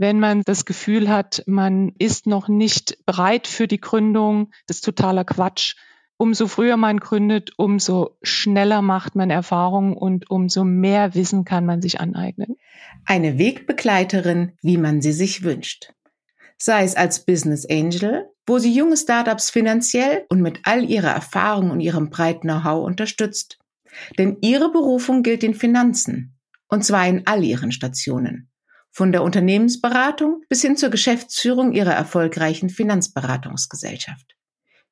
wenn man das Gefühl hat, man ist noch nicht bereit für die Gründung, das ist totaler Quatsch. Umso früher man gründet, umso schneller macht man Erfahrungen und umso mehr Wissen kann man sich aneignen. Eine Wegbegleiterin, wie man sie sich wünscht. Sei es als Business Angel, wo sie junge Startups finanziell und mit all ihrer Erfahrung und ihrem breiten Know-how unterstützt. Denn ihre Berufung gilt den Finanzen. Und zwar in all ihren Stationen. Von der Unternehmensberatung bis hin zur Geschäftsführung ihrer erfolgreichen Finanzberatungsgesellschaft.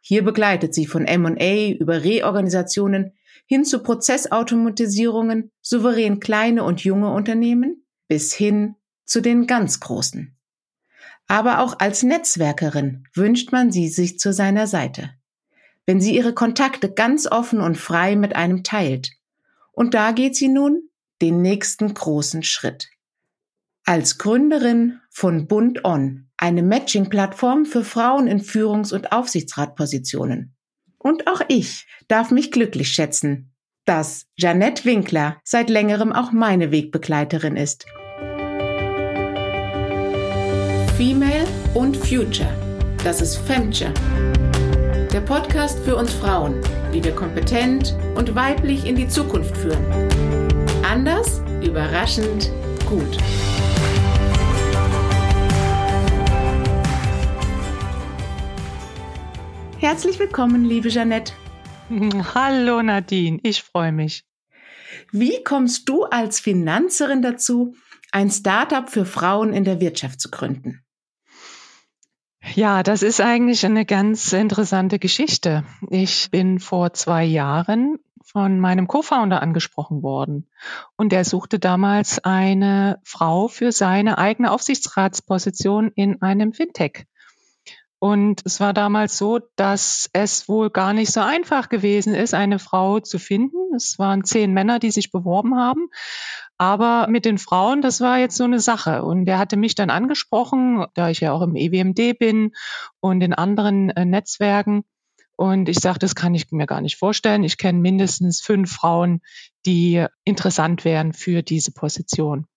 Hier begleitet sie von M&A über Reorganisationen hin zu Prozessautomatisierungen, souverän kleine und junge Unternehmen bis hin zu den ganz großen. Aber auch als Netzwerkerin wünscht man sie sich zu seiner Seite. Wenn sie ihre Kontakte ganz offen und frei mit einem teilt. Und da geht sie nun den nächsten großen Schritt. Als Gründerin von Bund On, eine Matching-Plattform für Frauen in Führungs- und Aufsichtsratpositionen. Und auch ich darf mich glücklich schätzen, dass Janette Winkler seit längerem auch meine Wegbegleiterin ist. Female und Future. Das ist Femture. Der Podcast für uns Frauen, wie wir kompetent und weiblich in die Zukunft führen. Anders, überraschend, gut. Herzlich willkommen, liebe Jeanette. Hallo Nadine, ich freue mich. Wie kommst du als Finanzerin dazu, ein Startup für Frauen in der Wirtschaft zu gründen? Ja, das ist eigentlich eine ganz interessante Geschichte. Ich bin vor zwei Jahren von meinem Co-Founder angesprochen worden. Und er suchte damals eine Frau für seine eigene Aufsichtsratsposition in einem Fintech. Und es war damals so, dass es wohl gar nicht so einfach gewesen ist, eine Frau zu finden. Es waren zehn Männer, die sich beworben haben. Aber mit den Frauen, das war jetzt so eine Sache. Und er hatte mich dann angesprochen, da ich ja auch im EWMD bin und in anderen äh, Netzwerken. Und ich sagte, das kann ich mir gar nicht vorstellen. Ich kenne mindestens fünf Frauen, die interessant wären für diese Position.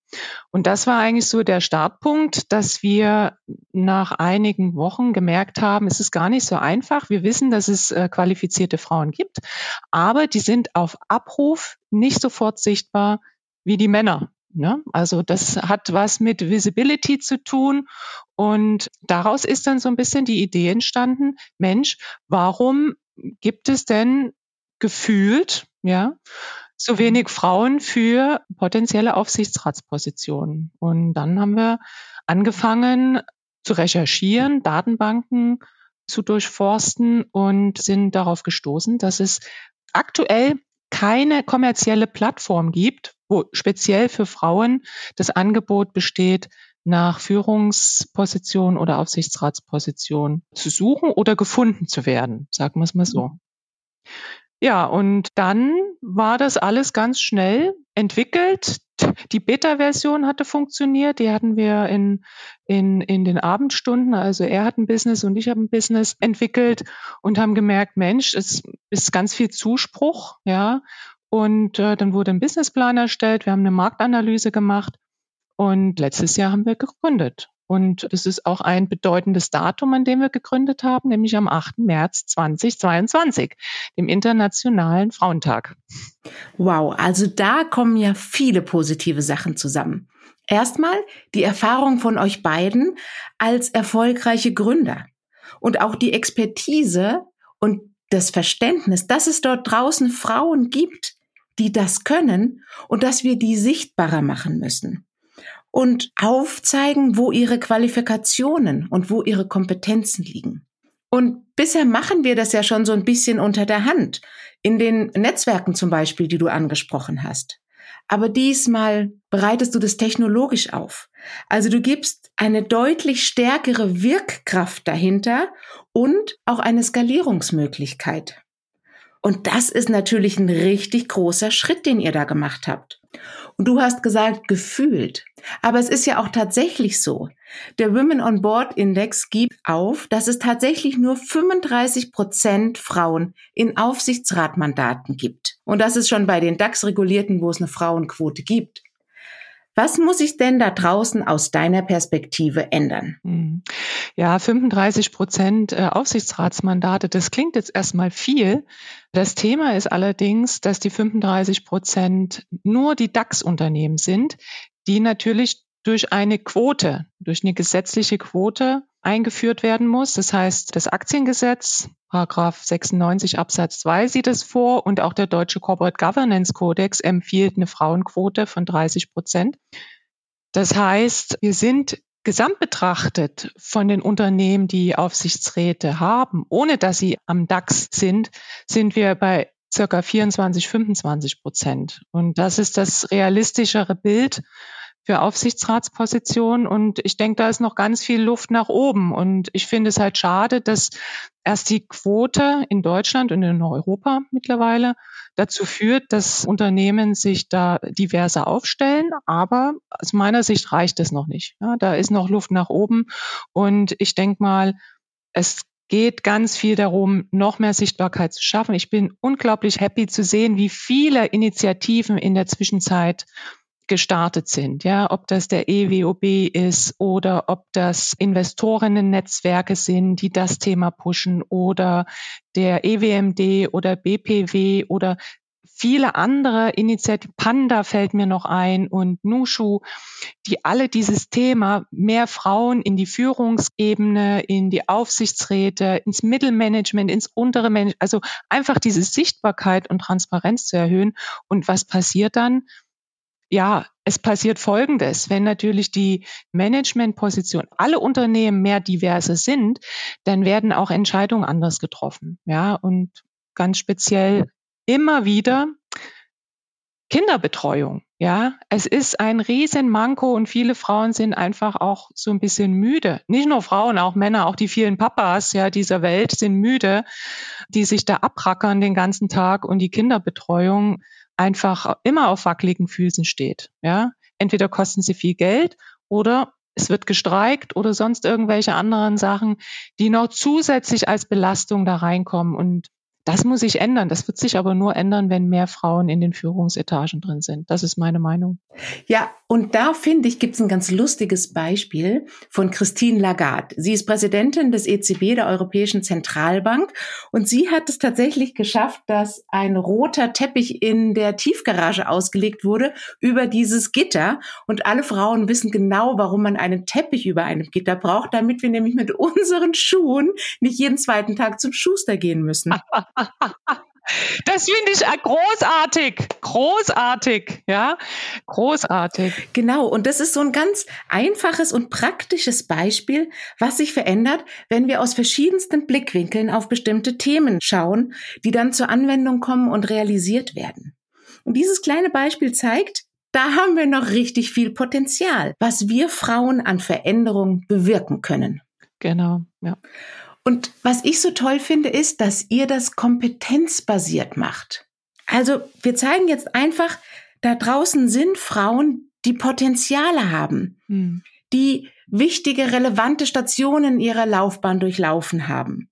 Und das war eigentlich so der Startpunkt, dass wir nach einigen Wochen gemerkt haben, es ist gar nicht so einfach. Wir wissen, dass es äh, qualifizierte Frauen gibt, aber die sind auf Abruf nicht sofort sichtbar wie die Männer. Ne? Also das hat was mit Visibility zu tun und daraus ist dann so ein bisschen die Idee entstanden, Mensch, warum gibt es denn gefühlt, ja, so wenig Frauen für potenzielle Aufsichtsratspositionen. Und dann haben wir angefangen zu recherchieren, Datenbanken zu durchforsten und sind darauf gestoßen, dass es aktuell keine kommerzielle Plattform gibt, wo speziell für Frauen das Angebot besteht, nach Führungsposition oder Aufsichtsratsposition zu suchen oder gefunden zu werden, sagen wir es mal so. Ja, und dann war das alles ganz schnell entwickelt. Die Beta-Version hatte funktioniert, die hatten wir in, in, in den Abendstunden. Also er hat ein Business und ich habe ein Business entwickelt und haben gemerkt, Mensch, es ist ganz viel Zuspruch, ja. Und äh, dann wurde ein Businessplan erstellt, wir haben eine Marktanalyse gemacht und letztes Jahr haben wir gegründet. Und es ist auch ein bedeutendes Datum, an dem wir gegründet haben, nämlich am 8. März 2022, dem Internationalen Frauentag. Wow, also da kommen ja viele positive Sachen zusammen. Erstmal die Erfahrung von euch beiden als erfolgreiche Gründer und auch die Expertise und das Verständnis, dass es dort draußen Frauen gibt, die das können und dass wir die sichtbarer machen müssen und aufzeigen, wo ihre Qualifikationen und wo ihre Kompetenzen liegen. Und bisher machen wir das ja schon so ein bisschen unter der Hand, in den Netzwerken zum Beispiel, die du angesprochen hast. Aber diesmal bereitest du das technologisch auf. Also du gibst eine deutlich stärkere Wirkkraft dahinter und auch eine Skalierungsmöglichkeit. Und das ist natürlich ein richtig großer Schritt, den ihr da gemacht habt. Und du hast gesagt, gefühlt. Aber es ist ja auch tatsächlich so. Der Women on Board Index gibt auf, dass es tatsächlich nur 35 Prozent Frauen in Aufsichtsratmandaten gibt. Und das ist schon bei den DAX-Regulierten, wo es eine Frauenquote gibt. Was muss sich denn da draußen aus deiner Perspektive ändern? Hm. Ja, 35 Prozent äh, Aufsichtsratsmandate, das klingt jetzt erstmal viel. Das Thema ist allerdings, dass die 35 Prozent nur die DAX-Unternehmen sind, die natürlich durch eine Quote, durch eine gesetzliche Quote eingeführt werden muss. Das heißt, das Aktiengesetz, Paragraph 96 Absatz 2 sieht es vor und auch der deutsche Corporate Governance Codex empfiehlt eine Frauenquote von 30 Prozent. Das heißt, wir sind gesamt betrachtet von den Unternehmen, die Aufsichtsräte haben, ohne dass sie am DAX sind, sind wir bei circa 24, 25 Prozent. Und das ist das realistischere Bild für Aufsichtsratspositionen. Und ich denke, da ist noch ganz viel Luft nach oben. Und ich finde es halt schade, dass erst die Quote in Deutschland und in Europa mittlerweile dazu führt, dass Unternehmen sich da diverser aufstellen. Aber aus meiner Sicht reicht es noch nicht. Ja, da ist noch Luft nach oben. Und ich denke mal, es geht ganz viel darum, noch mehr Sichtbarkeit zu schaffen. Ich bin unglaublich happy zu sehen, wie viele Initiativen in der Zwischenzeit gestartet sind, ja, ob das der EWOB ist oder ob das Investorinnen-Netzwerke sind, die das Thema pushen oder der EWMD oder BPW oder viele andere Initiativen, Panda fällt mir noch ein und Nushu, die alle dieses Thema mehr Frauen in die Führungsebene, in die Aufsichtsräte, ins Mittelmanagement, ins untere Management, also einfach diese Sichtbarkeit und Transparenz zu erhöhen. Und was passiert dann? Ja, es passiert Folgendes. Wenn natürlich die Managementposition alle Unternehmen mehr diverse sind, dann werden auch Entscheidungen anders getroffen. Ja, und ganz speziell immer wieder Kinderbetreuung. Ja, es ist ein Riesenmanko und viele Frauen sind einfach auch so ein bisschen müde. Nicht nur Frauen, auch Männer, auch die vielen Papas ja dieser Welt sind müde, die sich da abrackern den ganzen Tag und die Kinderbetreuung einfach immer auf wackeligen Füßen steht. Ja, entweder kosten sie viel Geld oder es wird gestreikt oder sonst irgendwelche anderen Sachen, die noch zusätzlich als Belastung da reinkommen. Und das muss sich ändern. Das wird sich aber nur ändern, wenn mehr Frauen in den Führungsetagen drin sind. Das ist meine Meinung. Ja, und da finde ich, gibt es ein ganz lustiges Beispiel von Christine Lagarde. Sie ist Präsidentin des EZB, der Europäischen Zentralbank. Und sie hat es tatsächlich geschafft, dass ein roter Teppich in der Tiefgarage ausgelegt wurde über dieses Gitter. Und alle Frauen wissen genau, warum man einen Teppich über einem Gitter braucht, damit wir nämlich mit unseren Schuhen nicht jeden zweiten Tag zum Schuster gehen müssen. Das finde ich großartig, großartig, ja, großartig. Genau, und das ist so ein ganz einfaches und praktisches Beispiel, was sich verändert, wenn wir aus verschiedensten Blickwinkeln auf bestimmte Themen schauen, die dann zur Anwendung kommen und realisiert werden. Und dieses kleine Beispiel zeigt, da haben wir noch richtig viel Potenzial, was wir Frauen an Veränderung bewirken können. Genau, ja. Und was ich so toll finde, ist, dass ihr das kompetenzbasiert macht. Also wir zeigen jetzt einfach, da draußen sind Frauen, die Potenziale haben, hm. die wichtige, relevante Stationen ihrer Laufbahn durchlaufen haben.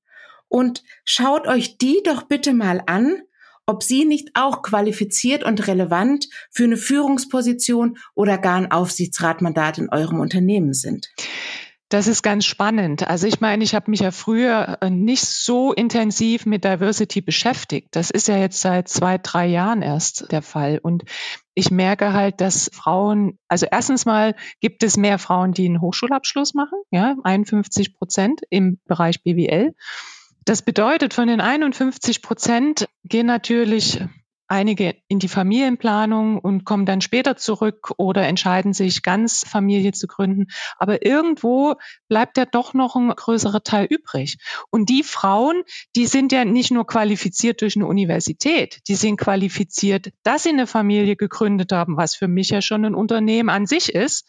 Und schaut euch die doch bitte mal an, ob sie nicht auch qualifiziert und relevant für eine Führungsposition oder gar ein Aufsichtsratmandat in eurem Unternehmen sind. Das ist ganz spannend. Also ich meine, ich habe mich ja früher äh, nicht so intensiv mit Diversity beschäftigt. Das ist ja jetzt seit zwei, drei Jahren erst der Fall. Und ich merke halt, dass Frauen, also erstens mal gibt es mehr Frauen, die einen Hochschulabschluss machen, ja, 51 Prozent im Bereich BWL. Das bedeutet, von den 51 Prozent gehen natürlich einige in die Familienplanung und kommen dann später zurück oder entscheiden sich ganz Familie zu gründen. Aber irgendwo bleibt ja doch noch ein größerer Teil übrig. Und die Frauen, die sind ja nicht nur qualifiziert durch eine Universität, die sind qualifiziert, dass sie eine Familie gegründet haben, was für mich ja schon ein Unternehmen an sich ist,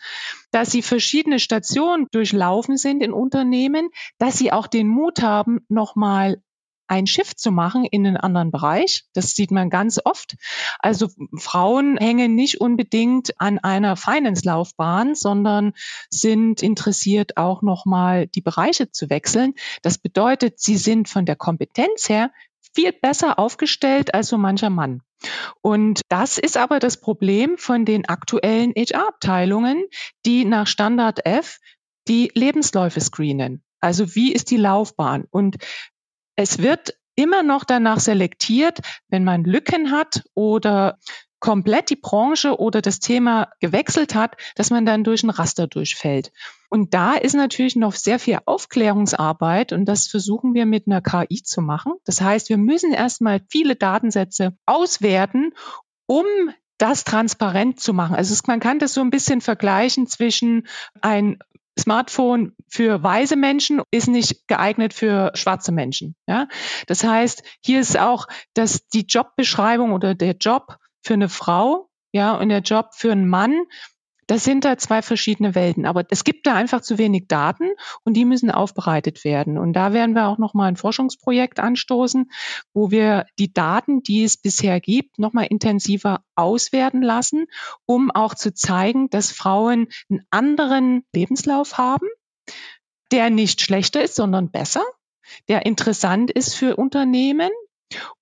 dass sie verschiedene Stationen durchlaufen sind in Unternehmen, dass sie auch den Mut haben, nochmal ein Shift zu machen in einen anderen Bereich. Das sieht man ganz oft. Also Frauen hängen nicht unbedingt an einer Finance-Laufbahn, sondern sind interessiert auch nochmal die Bereiche zu wechseln. Das bedeutet, sie sind von der Kompetenz her viel besser aufgestellt als so mancher Mann. Und das ist aber das Problem von den aktuellen HR-Abteilungen, die nach Standard F die Lebensläufe screenen. Also wie ist die Laufbahn? Und es wird immer noch danach selektiert, wenn man Lücken hat oder komplett die Branche oder das Thema gewechselt hat, dass man dann durch ein Raster durchfällt. Und da ist natürlich noch sehr viel Aufklärungsarbeit und das versuchen wir mit einer KI zu machen. Das heißt, wir müssen erstmal viele Datensätze auswerten, um das transparent zu machen. Also man kann das so ein bisschen vergleichen zwischen ein Smartphone für weise Menschen ist nicht geeignet für schwarze Menschen. Ja? Das heißt, hier ist auch, dass die Jobbeschreibung oder der Job für eine Frau, ja, und der Job für einen Mann, das sind da zwei verschiedene Welten. Aber es gibt da einfach zu wenig Daten und die müssen aufbereitet werden. Und da werden wir auch nochmal ein Forschungsprojekt anstoßen, wo wir die Daten, die es bisher gibt, nochmal intensiver auswerten lassen, um auch zu zeigen, dass Frauen einen anderen Lebenslauf haben, der nicht schlechter ist, sondern besser, der interessant ist für Unternehmen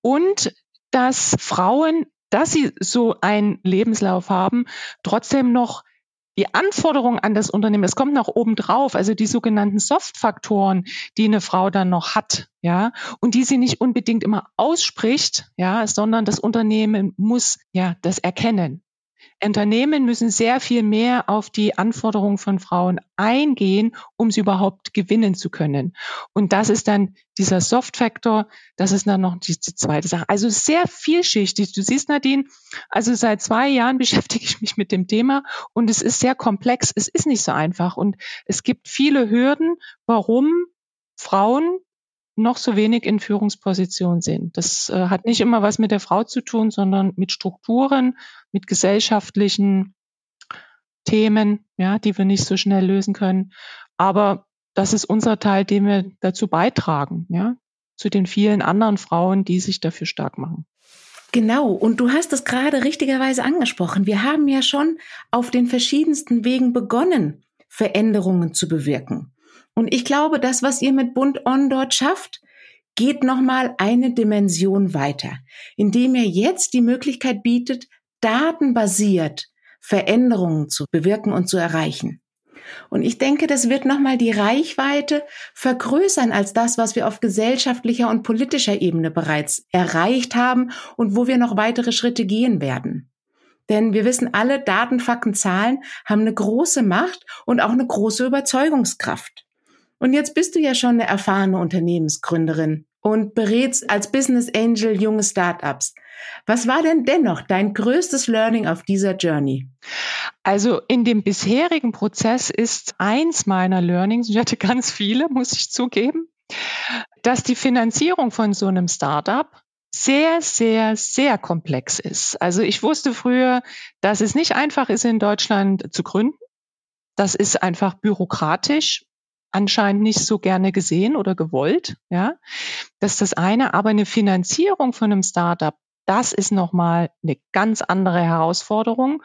und dass Frauen dass sie so einen Lebenslauf haben, trotzdem noch die Anforderungen an das Unternehmen, das kommt noch oben drauf, also die sogenannten Soft-Faktoren, die eine Frau dann noch hat, ja, und die sie nicht unbedingt immer ausspricht, ja, sondern das Unternehmen muss ja das erkennen. Unternehmen müssen sehr viel mehr auf die Anforderungen von Frauen eingehen, um sie überhaupt gewinnen zu können. Und das ist dann dieser Soft-Factor, das ist dann noch die, die zweite Sache. Also sehr vielschichtig. Du siehst, Nadine, also seit zwei Jahren beschäftige ich mich mit dem Thema und es ist sehr komplex. Es ist nicht so einfach und es gibt viele Hürden, warum Frauen noch so wenig in Führungspositionen sind. Das äh, hat nicht immer was mit der Frau zu tun, sondern mit Strukturen, mit gesellschaftlichen Themen, ja, die wir nicht so schnell lösen können. Aber das ist unser Teil, den wir dazu beitragen, ja, zu den vielen anderen Frauen, die sich dafür stark machen. Genau, und du hast es gerade richtigerweise angesprochen. Wir haben ja schon auf den verschiedensten Wegen begonnen, Veränderungen zu bewirken. Und ich glaube, das, was ihr mit Bund On dort schafft, geht nochmal eine Dimension weiter, indem ihr jetzt die Möglichkeit bietet, datenbasiert Veränderungen zu bewirken und zu erreichen. Und ich denke, das wird nochmal die Reichweite vergrößern als das, was wir auf gesellschaftlicher und politischer Ebene bereits erreicht haben und wo wir noch weitere Schritte gehen werden. Denn wir wissen alle, Daten, Fakten, Zahlen haben eine große Macht und auch eine große Überzeugungskraft. Und jetzt bist du ja schon eine erfahrene Unternehmensgründerin und berätst als Business Angel junge Startups. Was war denn dennoch dein größtes Learning auf dieser Journey? Also in dem bisherigen Prozess ist eins meiner Learnings, ich hatte ganz viele, muss ich zugeben, dass die Finanzierung von so einem Startup sehr, sehr, sehr komplex ist. Also ich wusste früher, dass es nicht einfach ist, in Deutschland zu gründen. Das ist einfach bürokratisch anscheinend nicht so gerne gesehen oder gewollt, ja. Das ist das eine, aber eine Finanzierung von einem Startup, das ist nochmal eine ganz andere Herausforderung.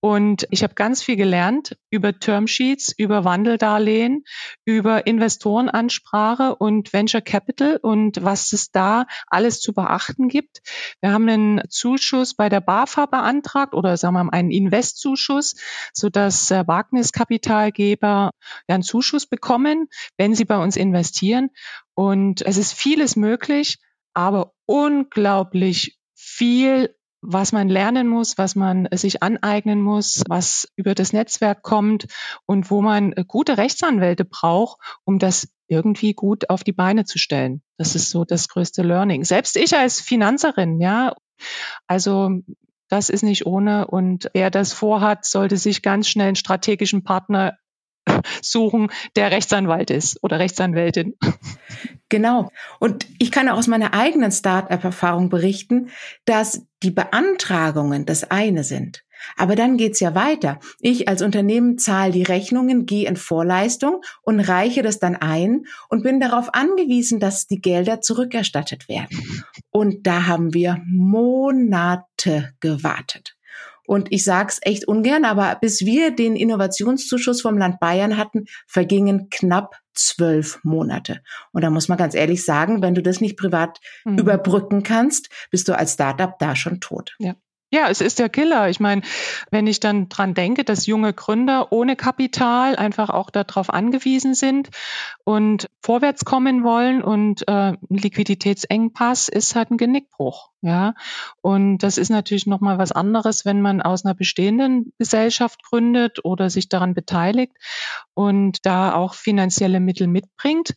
Und ich habe ganz viel gelernt über Termsheets, über Wandeldarlehen, über Investorenansprache und Venture Capital und was es da alles zu beachten gibt. Wir haben einen Zuschuss bei der BAFA beantragt oder sagen wir mal einen Investzuschuss, sodass äh, Wagniskapitalgeber einen Zuschuss bekommen, wenn sie bei uns investieren. Und es ist vieles möglich, aber unglaublich viel, was man lernen muss, was man sich aneignen muss, was über das Netzwerk kommt und wo man gute Rechtsanwälte braucht, um das irgendwie gut auf die Beine zu stellen. Das ist so das größte Learning. Selbst ich als Finanzerin, ja, also das ist nicht ohne. Und wer das vorhat, sollte sich ganz schnell einen strategischen Partner suchen, der Rechtsanwalt ist oder Rechtsanwältin. Genau. Und ich kann auch aus meiner eigenen Start-up-Erfahrung berichten, dass die Beantragungen das eine sind. Aber dann geht's ja weiter. Ich als Unternehmen zahle die Rechnungen, gehe in Vorleistung und reiche das dann ein und bin darauf angewiesen, dass die Gelder zurückerstattet werden. Und da haben wir Monate gewartet. Und ich sag's echt ungern, aber bis wir den Innovationszuschuss vom Land Bayern hatten, vergingen knapp zwölf Monate. Und da muss man ganz ehrlich sagen, wenn du das nicht privat mhm. überbrücken kannst, bist du als Startup da schon tot. Ja. Ja, es ist der Killer. Ich meine, wenn ich dann dran denke, dass junge Gründer ohne Kapital einfach auch darauf angewiesen sind und vorwärts kommen wollen und äh, Liquiditätsengpass ist halt ein Genickbruch. Ja, und das ist natürlich noch mal was anderes, wenn man aus einer bestehenden Gesellschaft gründet oder sich daran beteiligt und da auch finanzielle Mittel mitbringt.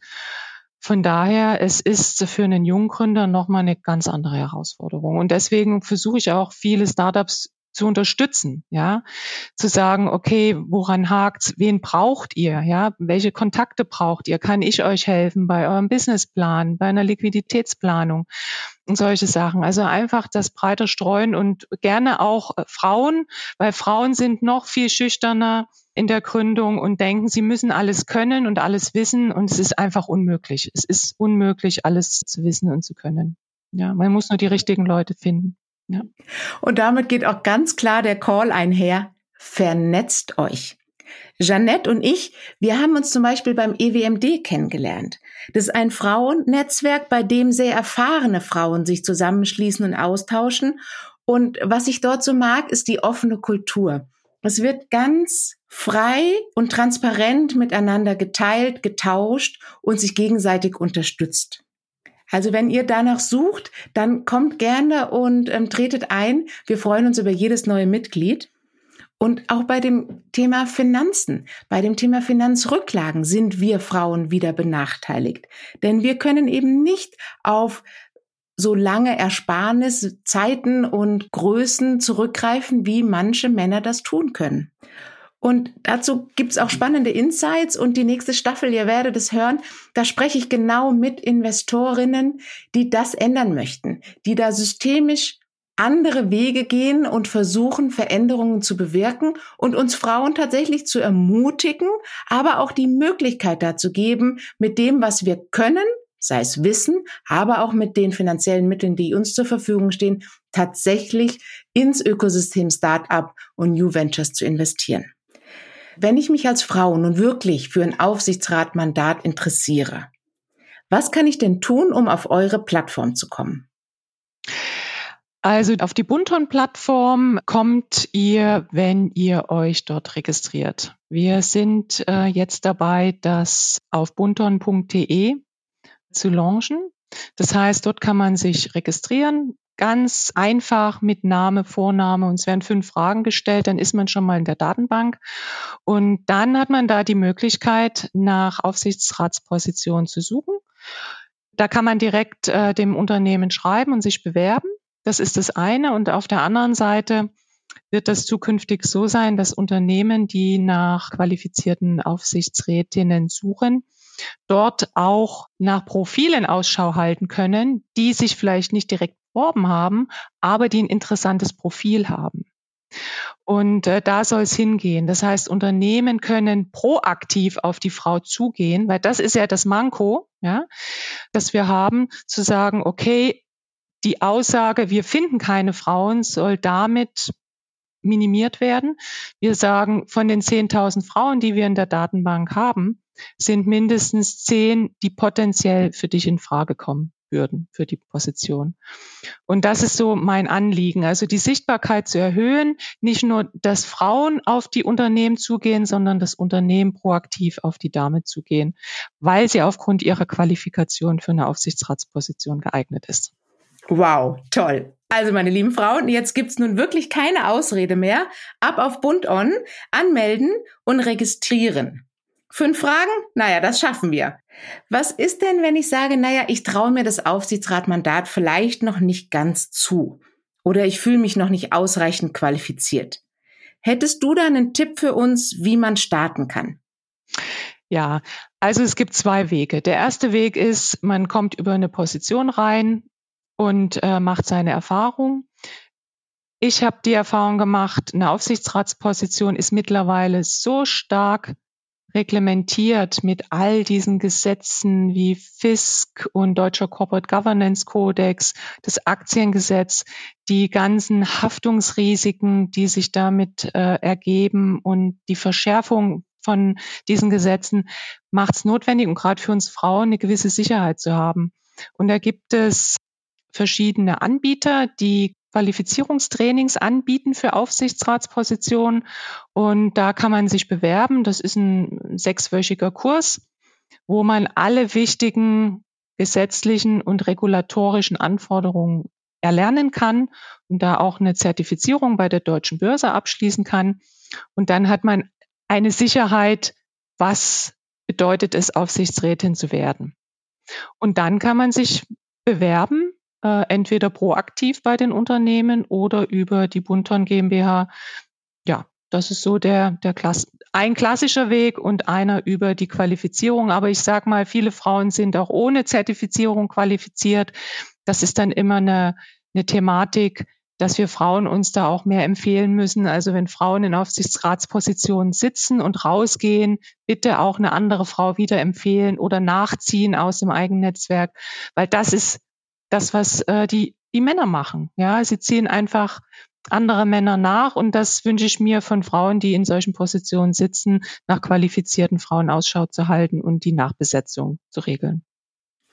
Von daher, es ist für einen Junggründer nochmal eine ganz andere Herausforderung. Und deswegen versuche ich auch viele Startups zu unterstützen, ja, zu sagen, okay, woran hakt's, wen braucht ihr, ja, welche Kontakte braucht ihr, kann ich euch helfen bei eurem Businessplan, bei einer Liquiditätsplanung und solche Sachen. Also einfach das breiter streuen und gerne auch äh, Frauen, weil Frauen sind noch viel schüchterner in der Gründung und denken, sie müssen alles können und alles wissen und es ist einfach unmöglich. Es ist unmöglich, alles zu wissen und zu können. Ja, man muss nur die richtigen Leute finden. Ja. Und damit geht auch ganz klar der Call einher. Vernetzt euch. Jeannette und ich, wir haben uns zum Beispiel beim EWMD kennengelernt. Das ist ein Frauennetzwerk, bei dem sehr erfahrene Frauen sich zusammenschließen und austauschen. Und was ich dort so mag, ist die offene Kultur. Es wird ganz frei und transparent miteinander geteilt, getauscht und sich gegenseitig unterstützt. Also wenn ihr danach sucht, dann kommt gerne und ähm, tretet ein. Wir freuen uns über jedes neue Mitglied. Und auch bei dem Thema Finanzen, bei dem Thema Finanzrücklagen sind wir Frauen wieder benachteiligt. Denn wir können eben nicht auf so lange Ersparnis, Zeiten und Größen zurückgreifen, wie manche Männer das tun können. Und dazu gibt's auch spannende Insights und die nächste Staffel, ihr werdet es hören, da spreche ich genau mit Investorinnen, die das ändern möchten, die da systemisch andere Wege gehen und versuchen, Veränderungen zu bewirken und uns Frauen tatsächlich zu ermutigen, aber auch die Möglichkeit dazu geben, mit dem, was wir können, sei es Wissen, aber auch mit den finanziellen Mitteln, die uns zur Verfügung stehen, tatsächlich ins Ökosystem Startup und New Ventures zu investieren. Wenn ich mich als Frau nun wirklich für ein Aufsichtsratmandat interessiere, was kann ich denn tun, um auf eure Plattform zu kommen? Also auf die Bunton-Plattform kommt ihr, wenn ihr euch dort registriert. Wir sind äh, jetzt dabei, das auf bunton.de zu launchen. Das heißt, dort kann man sich registrieren, ganz einfach mit Name, Vorname und es werden fünf Fragen gestellt, dann ist man schon mal in der Datenbank und dann hat man da die Möglichkeit, nach Aufsichtsratsposition zu suchen. Da kann man direkt äh, dem Unternehmen schreiben und sich bewerben. Das ist das eine. Und auf der anderen Seite wird das zukünftig so sein, dass Unternehmen, die nach qualifizierten Aufsichtsrätinnen suchen, dort auch nach Profilen Ausschau halten können, die sich vielleicht nicht direkt beworben haben, aber die ein interessantes Profil haben. Und äh, da soll es hingehen. Das heißt, Unternehmen können proaktiv auf die Frau zugehen, weil das ist ja das Manko, ja, dass wir haben, zu sagen, okay, die Aussage, wir finden keine Frauen, soll damit minimiert werden. Wir sagen, von den 10.000 Frauen, die wir in der Datenbank haben, sind mindestens zehn, die potenziell für dich in Frage kommen würden für die Position. Und das ist so mein Anliegen, also die Sichtbarkeit zu erhöhen, nicht nur, dass Frauen auf die Unternehmen zugehen, sondern das Unternehmen proaktiv auf die Dame zugehen, weil sie aufgrund ihrer Qualifikation für eine Aufsichtsratsposition geeignet ist. Wow, toll. Also meine lieben Frauen, jetzt gibt's nun wirklich keine Ausrede mehr. Ab auf Bund On, anmelden und registrieren. Fünf Fragen? Naja, das schaffen wir. Was ist denn, wenn ich sage, naja, ich traue mir das Aufsichtsratmandat vielleicht noch nicht ganz zu oder ich fühle mich noch nicht ausreichend qualifiziert? Hättest du da einen Tipp für uns, wie man starten kann? Ja, also es gibt zwei Wege. Der erste Weg ist, man kommt über eine Position rein und äh, macht seine Erfahrung. Ich habe die Erfahrung gemacht, eine Aufsichtsratsposition ist mittlerweile so stark reglementiert mit all diesen Gesetzen wie FISC und Deutscher Corporate Governance Codex, das Aktiengesetz, die ganzen Haftungsrisiken, die sich damit äh, ergeben und die Verschärfung von diesen Gesetzen macht es notwendig, und gerade für uns Frauen eine gewisse Sicherheit zu haben. Und da gibt es verschiedene Anbieter, die Qualifizierungstrainings anbieten für Aufsichtsratspositionen. Und da kann man sich bewerben. Das ist ein sechswöchiger Kurs, wo man alle wichtigen gesetzlichen und regulatorischen Anforderungen erlernen kann und da auch eine Zertifizierung bei der deutschen Börse abschließen kann. Und dann hat man eine Sicherheit, was bedeutet es, Aufsichtsrätin zu werden. Und dann kann man sich bewerben, äh, entweder proaktiv bei den Unternehmen oder über die Bunton GmbH. Ja, das ist so der, der Klass ein klassischer Weg und einer über die Qualifizierung. Aber ich sage mal, viele Frauen sind auch ohne Zertifizierung qualifiziert. Das ist dann immer eine, eine Thematik, dass wir Frauen uns da auch mehr empfehlen müssen. Also wenn Frauen in Aufsichtsratspositionen sitzen und rausgehen, bitte auch eine andere Frau wieder empfehlen oder nachziehen aus dem eigenen Netzwerk, weil das ist das, was äh, die, die Männer machen. Ja, sie ziehen einfach andere Männer nach und das wünsche ich mir von Frauen, die in solchen Positionen sitzen, nach qualifizierten Frauen Ausschau zu halten und die Nachbesetzung zu regeln.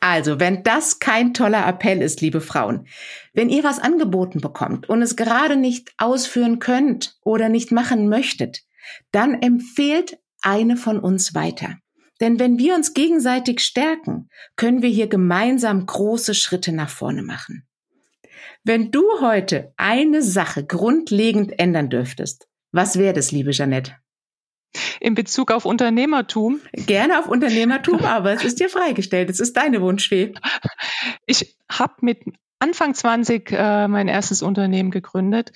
Also, wenn das kein toller Appell ist, liebe Frauen, wenn ihr was angeboten bekommt und es gerade nicht ausführen könnt oder nicht machen möchtet, dann empfehlt eine von uns weiter. Denn wenn wir uns gegenseitig stärken, können wir hier gemeinsam große Schritte nach vorne machen. Wenn du heute eine Sache grundlegend ändern dürftest, was wäre das, liebe Jeanette? in Bezug auf Unternehmertum? Gerne auf Unternehmertum, aber es ist dir freigestellt. Es ist deine Wunschfee. Ich habe mit Anfang 20 äh, mein erstes Unternehmen gegründet.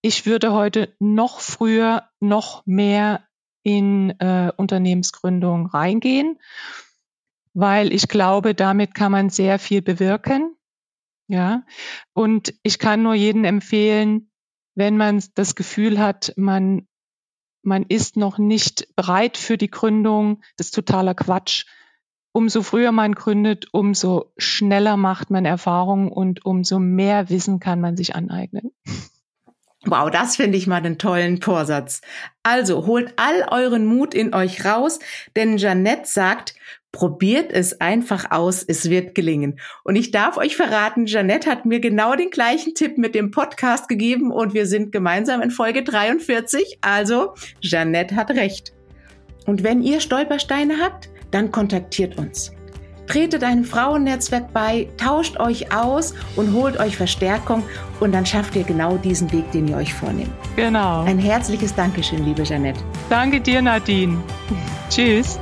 Ich würde heute noch früher, noch mehr in äh, Unternehmensgründung reingehen, weil ich glaube, damit kann man sehr viel bewirken. Ja, und ich kann nur jedem empfehlen, wenn man das Gefühl hat, man man ist noch nicht bereit für die Gründung, das ist totaler Quatsch. Umso früher man gründet, umso schneller macht man Erfahrungen und umso mehr Wissen kann man sich aneignen. Wow, das finde ich mal einen tollen Vorsatz. Also holt all euren Mut in euch raus, denn Jeannette sagt, probiert es einfach aus, es wird gelingen. Und ich darf euch verraten, Jeannette hat mir genau den gleichen Tipp mit dem Podcast gegeben und wir sind gemeinsam in Folge 43. Also, Jeannette hat recht. Und wenn ihr Stolpersteine habt, dann kontaktiert uns tretet einem Frauennetzwerk bei, tauscht euch aus und holt euch Verstärkung und dann schafft ihr genau diesen Weg, den ihr euch vornehmt. Genau. Ein herzliches Dankeschön, liebe Jeanette. Danke dir, Nadine. Tschüss.